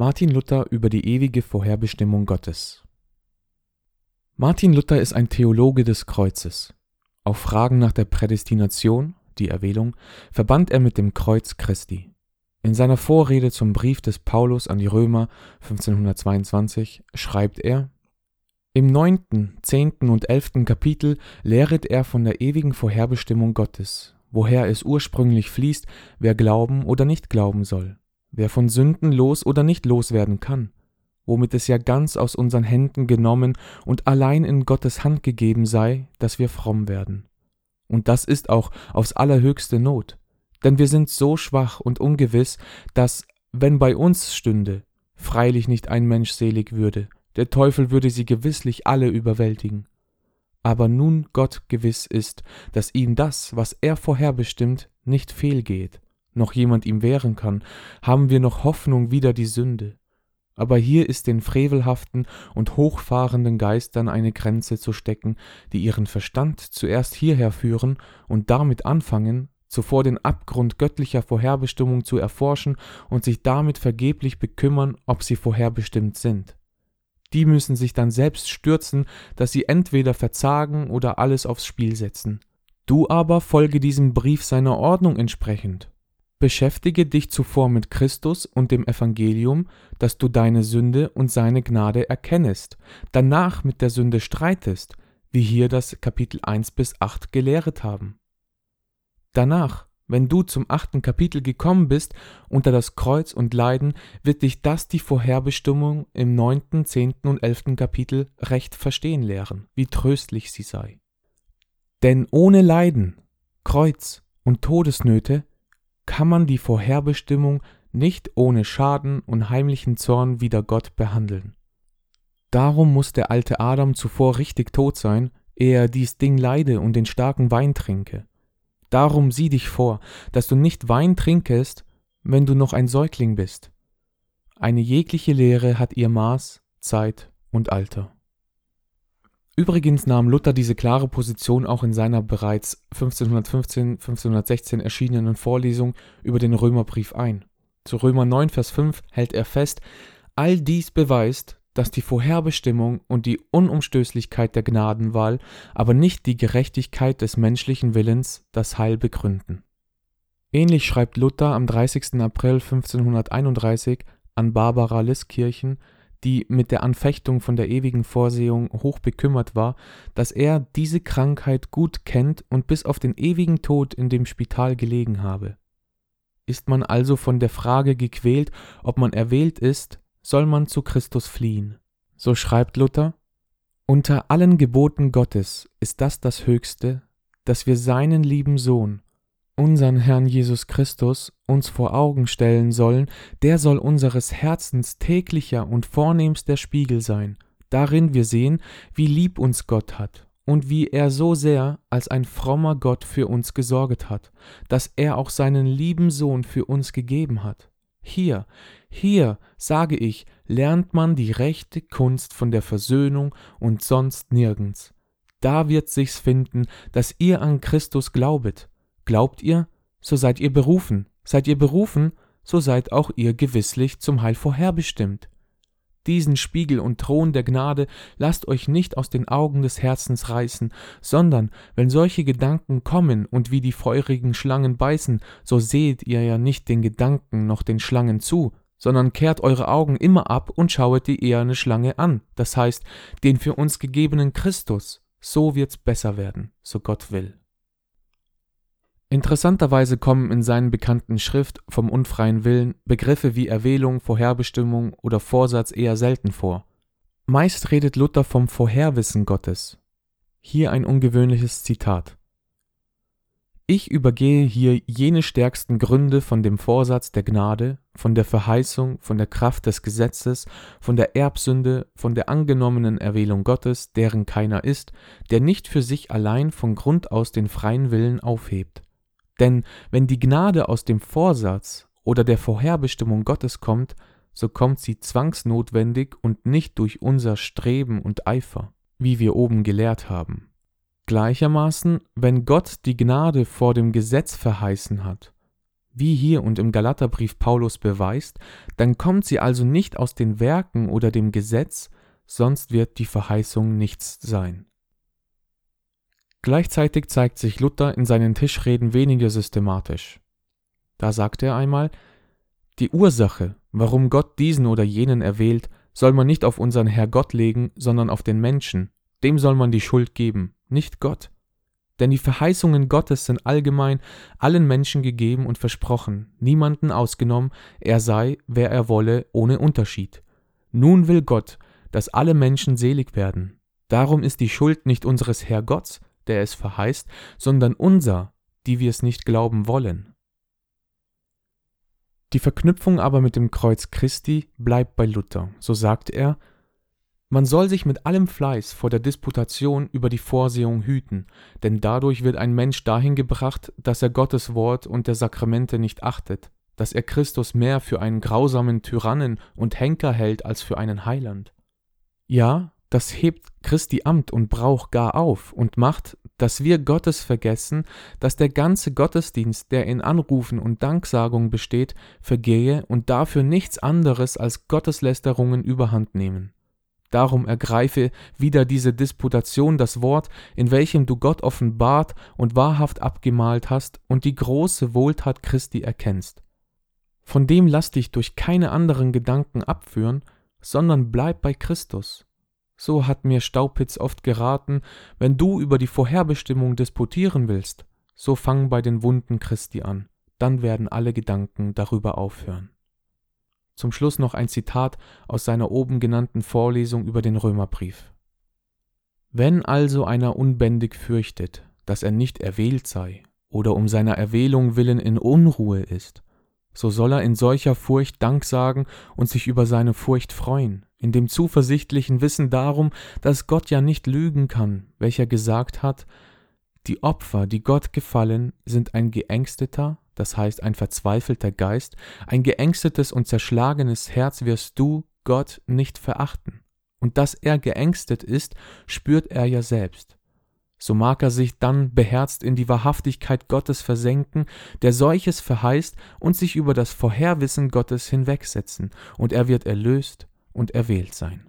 Martin Luther über die ewige Vorherbestimmung Gottes. Martin Luther ist ein Theologe des Kreuzes. Auf Fragen nach der Prädestination, die Erwählung, verband er mit dem Kreuz Christi. In seiner Vorrede zum Brief des Paulus an die Römer 1522 schreibt er: Im neunten, zehnten und elften Kapitel lehret er von der ewigen Vorherbestimmung Gottes, woher es ursprünglich fließt, wer glauben oder nicht glauben soll wer von Sünden los oder nicht loswerden kann, womit es ja ganz aus unseren Händen genommen und allein in Gottes Hand gegeben sei, dass wir fromm werden. Und das ist auch aufs allerhöchste Not, denn wir sind so schwach und ungewiss, dass, wenn bei uns stünde, freilich nicht ein Mensch selig würde, der Teufel würde sie gewisslich alle überwältigen. Aber nun Gott gewiss ist, dass ihm das, was er vorherbestimmt, nicht fehlgeht noch jemand ihm wehren kann, haben wir noch Hoffnung wider die Sünde. Aber hier ist den frevelhaften und hochfahrenden Geistern eine Grenze zu stecken, die ihren Verstand zuerst hierher führen und damit anfangen, zuvor den Abgrund göttlicher Vorherbestimmung zu erforschen und sich damit vergeblich bekümmern, ob sie vorherbestimmt sind. Die müssen sich dann selbst stürzen, dass sie entweder verzagen oder alles aufs Spiel setzen. Du aber folge diesem Brief seiner Ordnung entsprechend Beschäftige dich zuvor mit Christus und dem Evangelium, dass du deine Sünde und seine Gnade erkennest, danach mit der Sünde streitest, wie hier das Kapitel 1 bis 8 gelehret haben. Danach, wenn du zum achten Kapitel gekommen bist, unter das Kreuz und Leiden, wird dich das die Vorherbestimmung im neunten, zehnten und elften Kapitel recht verstehen lehren, wie tröstlich sie sei. Denn ohne Leiden, Kreuz und Todesnöte kann man die Vorherbestimmung nicht ohne Schaden und heimlichen Zorn wider Gott behandeln. Darum muss der alte Adam zuvor richtig tot sein, ehe er dies Ding leide und den starken Wein trinke. Darum sieh dich vor, dass du nicht Wein trinkest, wenn du noch ein Säugling bist. Eine jegliche Lehre hat ihr Maß, Zeit und Alter. Übrigens nahm Luther diese klare Position auch in seiner bereits 1515 1516 erschienenen Vorlesung über den Römerbrief ein. Zu Römer 9, Vers 5 hält er fest: All dies beweist, dass die Vorherbestimmung und die Unumstößlichkeit der Gnadenwahl, aber nicht die Gerechtigkeit des menschlichen Willens das Heil begründen. Ähnlich schreibt Luther am 30. April 1531 an Barbara Liskirchen die mit der Anfechtung von der ewigen Vorsehung hoch bekümmert war, dass er diese Krankheit gut kennt und bis auf den ewigen Tod in dem Spital gelegen habe. Ist man also von der Frage gequält, ob man erwählt ist, soll man zu Christus fliehen. So schreibt Luther, unter allen Geboten Gottes ist das das Höchste, dass wir seinen lieben Sohn, unseren Herrn Jesus Christus uns vor Augen stellen sollen, der soll unseres Herzens täglicher und vornehmster Spiegel sein, darin wir sehen, wie lieb uns Gott hat und wie er so sehr als ein frommer Gott für uns gesorget hat, dass er auch seinen lieben Sohn für uns gegeben hat. Hier, hier, sage ich, lernt man die rechte Kunst von der Versöhnung und sonst nirgends. Da wird sich's finden, dass ihr an Christus glaubet, Glaubt ihr, so seid ihr berufen. Seid ihr berufen, so seid auch ihr gewisslich zum Heil vorherbestimmt. Diesen Spiegel und Thron der Gnade lasst euch nicht aus den Augen des Herzens reißen, sondern wenn solche Gedanken kommen und wie die feurigen Schlangen beißen, so seht ihr ja nicht den Gedanken noch den Schlangen zu, sondern kehrt eure Augen immer ab und schauet die eherne Schlange an, das heißt, den für uns gegebenen Christus. So wird's besser werden, so Gott will. Interessanterweise kommen in seinen bekannten Schrift vom unfreien Willen Begriffe wie Erwählung, Vorherbestimmung oder Vorsatz eher selten vor. Meist redet Luther vom Vorherwissen Gottes. Hier ein ungewöhnliches Zitat. Ich übergehe hier jene stärksten Gründe von dem Vorsatz der Gnade, von der Verheißung, von der Kraft des Gesetzes, von der Erbsünde, von der angenommenen Erwählung Gottes, deren keiner ist, der nicht für sich allein von Grund aus den freien Willen aufhebt. Denn wenn die Gnade aus dem Vorsatz oder der Vorherbestimmung Gottes kommt, so kommt sie zwangsnotwendig und nicht durch unser Streben und Eifer, wie wir oben gelehrt haben. Gleichermaßen, wenn Gott die Gnade vor dem Gesetz verheißen hat, wie hier und im Galaterbrief Paulus beweist, dann kommt sie also nicht aus den Werken oder dem Gesetz, sonst wird die Verheißung nichts sein. Gleichzeitig zeigt sich Luther in seinen Tischreden weniger systematisch. Da sagt er einmal, die Ursache, warum Gott diesen oder jenen erwählt, soll man nicht auf unseren Herr Gott legen, sondern auf den Menschen, dem soll man die Schuld geben, nicht Gott. Denn die Verheißungen Gottes sind allgemein allen Menschen gegeben und versprochen, niemanden ausgenommen, er sei, wer er wolle, ohne Unterschied. Nun will Gott, dass alle Menschen selig werden. Darum ist die Schuld nicht unseres Herr Gotts, der es verheißt, sondern unser, die wir es nicht glauben wollen. Die Verknüpfung aber mit dem Kreuz Christi bleibt bei Luther. So sagt er, man soll sich mit allem Fleiß vor der Disputation über die Vorsehung hüten, denn dadurch wird ein Mensch dahin gebracht, dass er Gottes Wort und der Sakramente nicht achtet, dass er Christus mehr für einen grausamen Tyrannen und Henker hält als für einen Heiland. Ja, das hebt Christi Amt und Brauch gar auf und macht, dass wir Gottes vergessen, dass der ganze Gottesdienst, der in Anrufen und Danksagung besteht, vergehe und dafür nichts anderes als Gotteslästerungen überhand nehmen. Darum ergreife wieder diese Disputation das Wort, in welchem du Gott offenbart und wahrhaft abgemalt hast und die große Wohltat Christi erkennst. Von dem lass dich durch keine anderen Gedanken abführen, sondern bleib bei Christus. So hat mir Staupitz oft geraten, wenn du über die Vorherbestimmung disputieren willst, so fang bei den Wunden Christi an, dann werden alle Gedanken darüber aufhören. Zum Schluss noch ein Zitat aus seiner oben genannten Vorlesung über den Römerbrief. Wenn also einer unbändig fürchtet, dass er nicht erwählt sei oder um seiner Erwählung willen in Unruhe ist, so soll er in solcher Furcht Dank sagen und sich über seine Furcht freuen, in dem zuversichtlichen Wissen darum, dass Gott ja nicht lügen kann, welcher gesagt hat, die Opfer, die Gott gefallen, sind ein geängsteter, das heißt ein verzweifelter Geist, ein geängstetes und zerschlagenes Herz wirst du, Gott, nicht verachten. Und dass er geängstet ist, spürt er ja selbst. So mag er sich dann beherzt in die Wahrhaftigkeit Gottes versenken, der solches verheißt, und sich über das Vorherwissen Gottes hinwegsetzen, und er wird erlöst und erwählt sein.